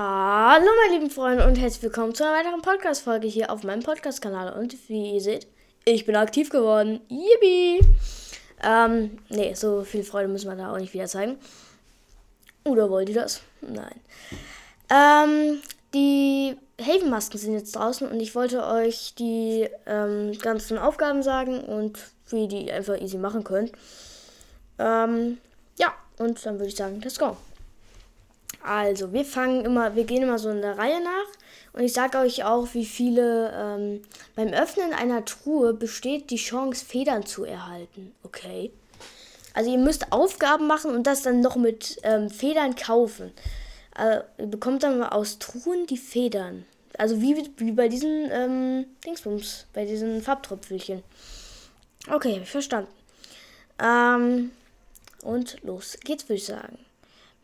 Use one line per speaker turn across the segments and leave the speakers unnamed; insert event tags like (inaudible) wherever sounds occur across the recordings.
Hallo meine lieben Freunde und herzlich willkommen zu einer weiteren Podcast-Folge hier auf meinem Podcast-Kanal. Und wie ihr seht, ich bin aktiv geworden. Yippie! Ähm, nee, so viel Freude müssen wir da auch nicht wieder zeigen. Oder wollt ihr das? Nein. Ähm, die Havenmasken sind jetzt draußen und ich wollte euch die ähm, ganzen Aufgaben sagen und wie ihr die einfach easy machen könnt. Ähm, ja, und dann würde ich sagen, let's go. Also, wir fangen immer, wir gehen immer so in der Reihe nach und ich sage euch auch, wie viele ähm, beim Öffnen einer Truhe besteht die Chance, Federn zu erhalten. Okay. Also ihr müsst Aufgaben machen und das dann noch mit ähm, Federn kaufen. Also, ihr bekommt dann aus Truhen die Federn. Also wie, wie bei diesen ähm, Dingsbums, bei diesen Farbtröpfelchen. Okay, habe ich verstanden. Ähm, und los geht's, würde ich sagen.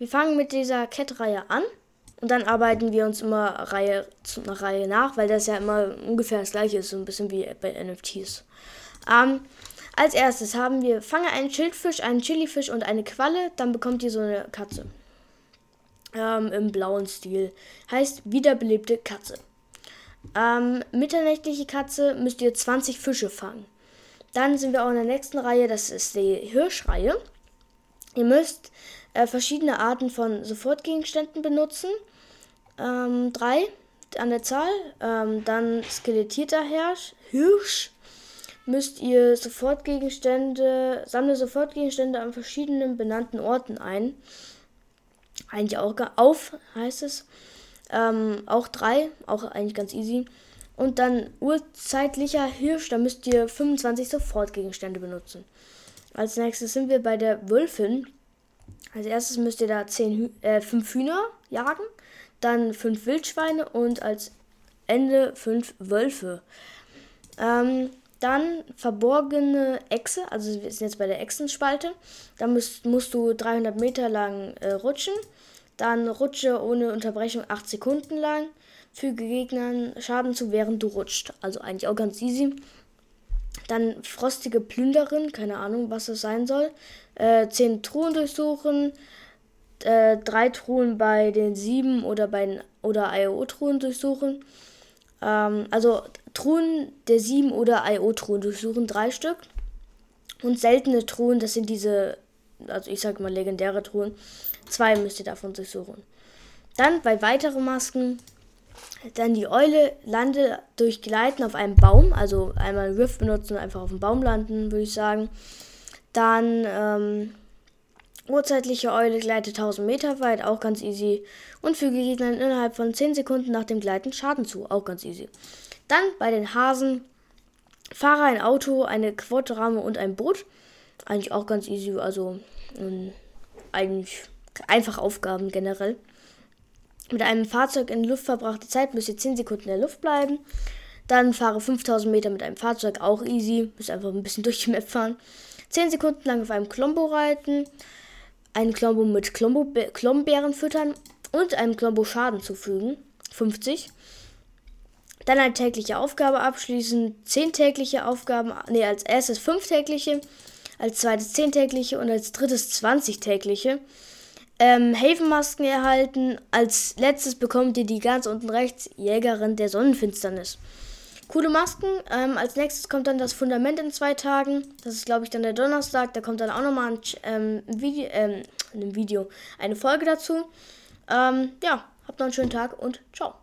Wir fangen mit dieser Cat-Reihe an und dann arbeiten wir uns immer Reihe einer Reihe nach, weil das ja immer ungefähr das gleiche ist, so ein bisschen wie bei NFTs. Ähm, als erstes haben wir, fange einen Schildfisch, einen Chilifisch und eine Qualle, dann bekommt ihr so eine Katze. Ähm, Im blauen Stil. Heißt wiederbelebte Katze. Ähm, mitternächtliche Katze müsst ihr 20 Fische fangen. Dann sind wir auch in der nächsten Reihe, das ist die Hirschreihe. Ihr müsst äh, verschiedene Arten von Sofortgegenständen benutzen. Ähm, drei an der Zahl. Ähm, dann skelettierter Hirsch. Hirsch. Müsst ihr Sofortgegenstände, sammle Sofortgegenstände an verschiedenen benannten Orten ein. Eigentlich auch auf, heißt es. Ähm, auch drei, auch eigentlich ganz easy. Und dann urzeitlicher Hirsch, da müsst ihr 25 Sofortgegenstände benutzen. Als nächstes sind wir bei der Wölfin. Als erstes müsst ihr da zehn, äh, fünf Hühner jagen, dann fünf Wildschweine und als Ende fünf Wölfe. Ähm, dann verborgene Echse, also wir sind jetzt bei der Echsenspalte. Da musst, musst du 300 Meter lang äh, rutschen. Dann rutsche ohne Unterbrechung 8 Sekunden lang. Füge Gegnern Schaden zu, während du rutscht. Also eigentlich auch ganz easy. Dann frostige Plünderin, keine Ahnung, was das sein soll. Äh, zehn Truhen durchsuchen. Äh, drei Truhen bei den sieben oder bei den oder IO-Truhen durchsuchen. Ähm, also Truhen der sieben oder IO-Truhen durchsuchen, drei Stück. Und seltene Truhen, das sind diese, also ich sag mal legendäre Truhen. Zwei müsst ihr davon durchsuchen. Dann bei weiteren Masken dann die Eule lande durch Gleiten auf einem Baum, also einmal Rift benutzen und einfach auf dem Baum landen, würde ich sagen. Dann ähm, urzeitliche Eule gleitet 1000 Meter weit, auch ganz easy. Und füge Gegnern innerhalb von 10 Sekunden nach dem Gleiten Schaden zu, auch ganz easy. Dann bei den Hasen fahre ein Auto, eine Quadrame und ein Boot. Eigentlich auch ganz easy, also ähm, eigentlich einfach Aufgaben generell. Mit einem Fahrzeug in Luft verbrachte Zeit müsst ihr 10 Sekunden in der Luft bleiben. Dann fahre 5000 Meter mit einem Fahrzeug, auch easy. Müsst einfach ein bisschen (laughs) durch die Map fahren. 10 Sekunden lang auf einem Klombo reiten. Einen Klombo mit Klombeeren füttern und einem Klombo Schaden zufügen. 50. Dann eine tägliche Aufgabe abschließen. 10 tägliche Aufgaben, nee, als erstes 5 tägliche, als zweites 10 tägliche und als drittes 20 tägliche ähm, Havenmasken erhalten. Als letztes bekommt ihr die ganz unten rechts Jägerin der Sonnenfinsternis. Coole Masken. Ähm, als nächstes kommt dann das Fundament in zwei Tagen. Das ist, glaube ich, dann der Donnerstag. Da kommt dann auch nochmal ein, ähm, Video, ähm, ein Video, eine Folge dazu. Ähm, ja, habt noch einen schönen Tag und ciao.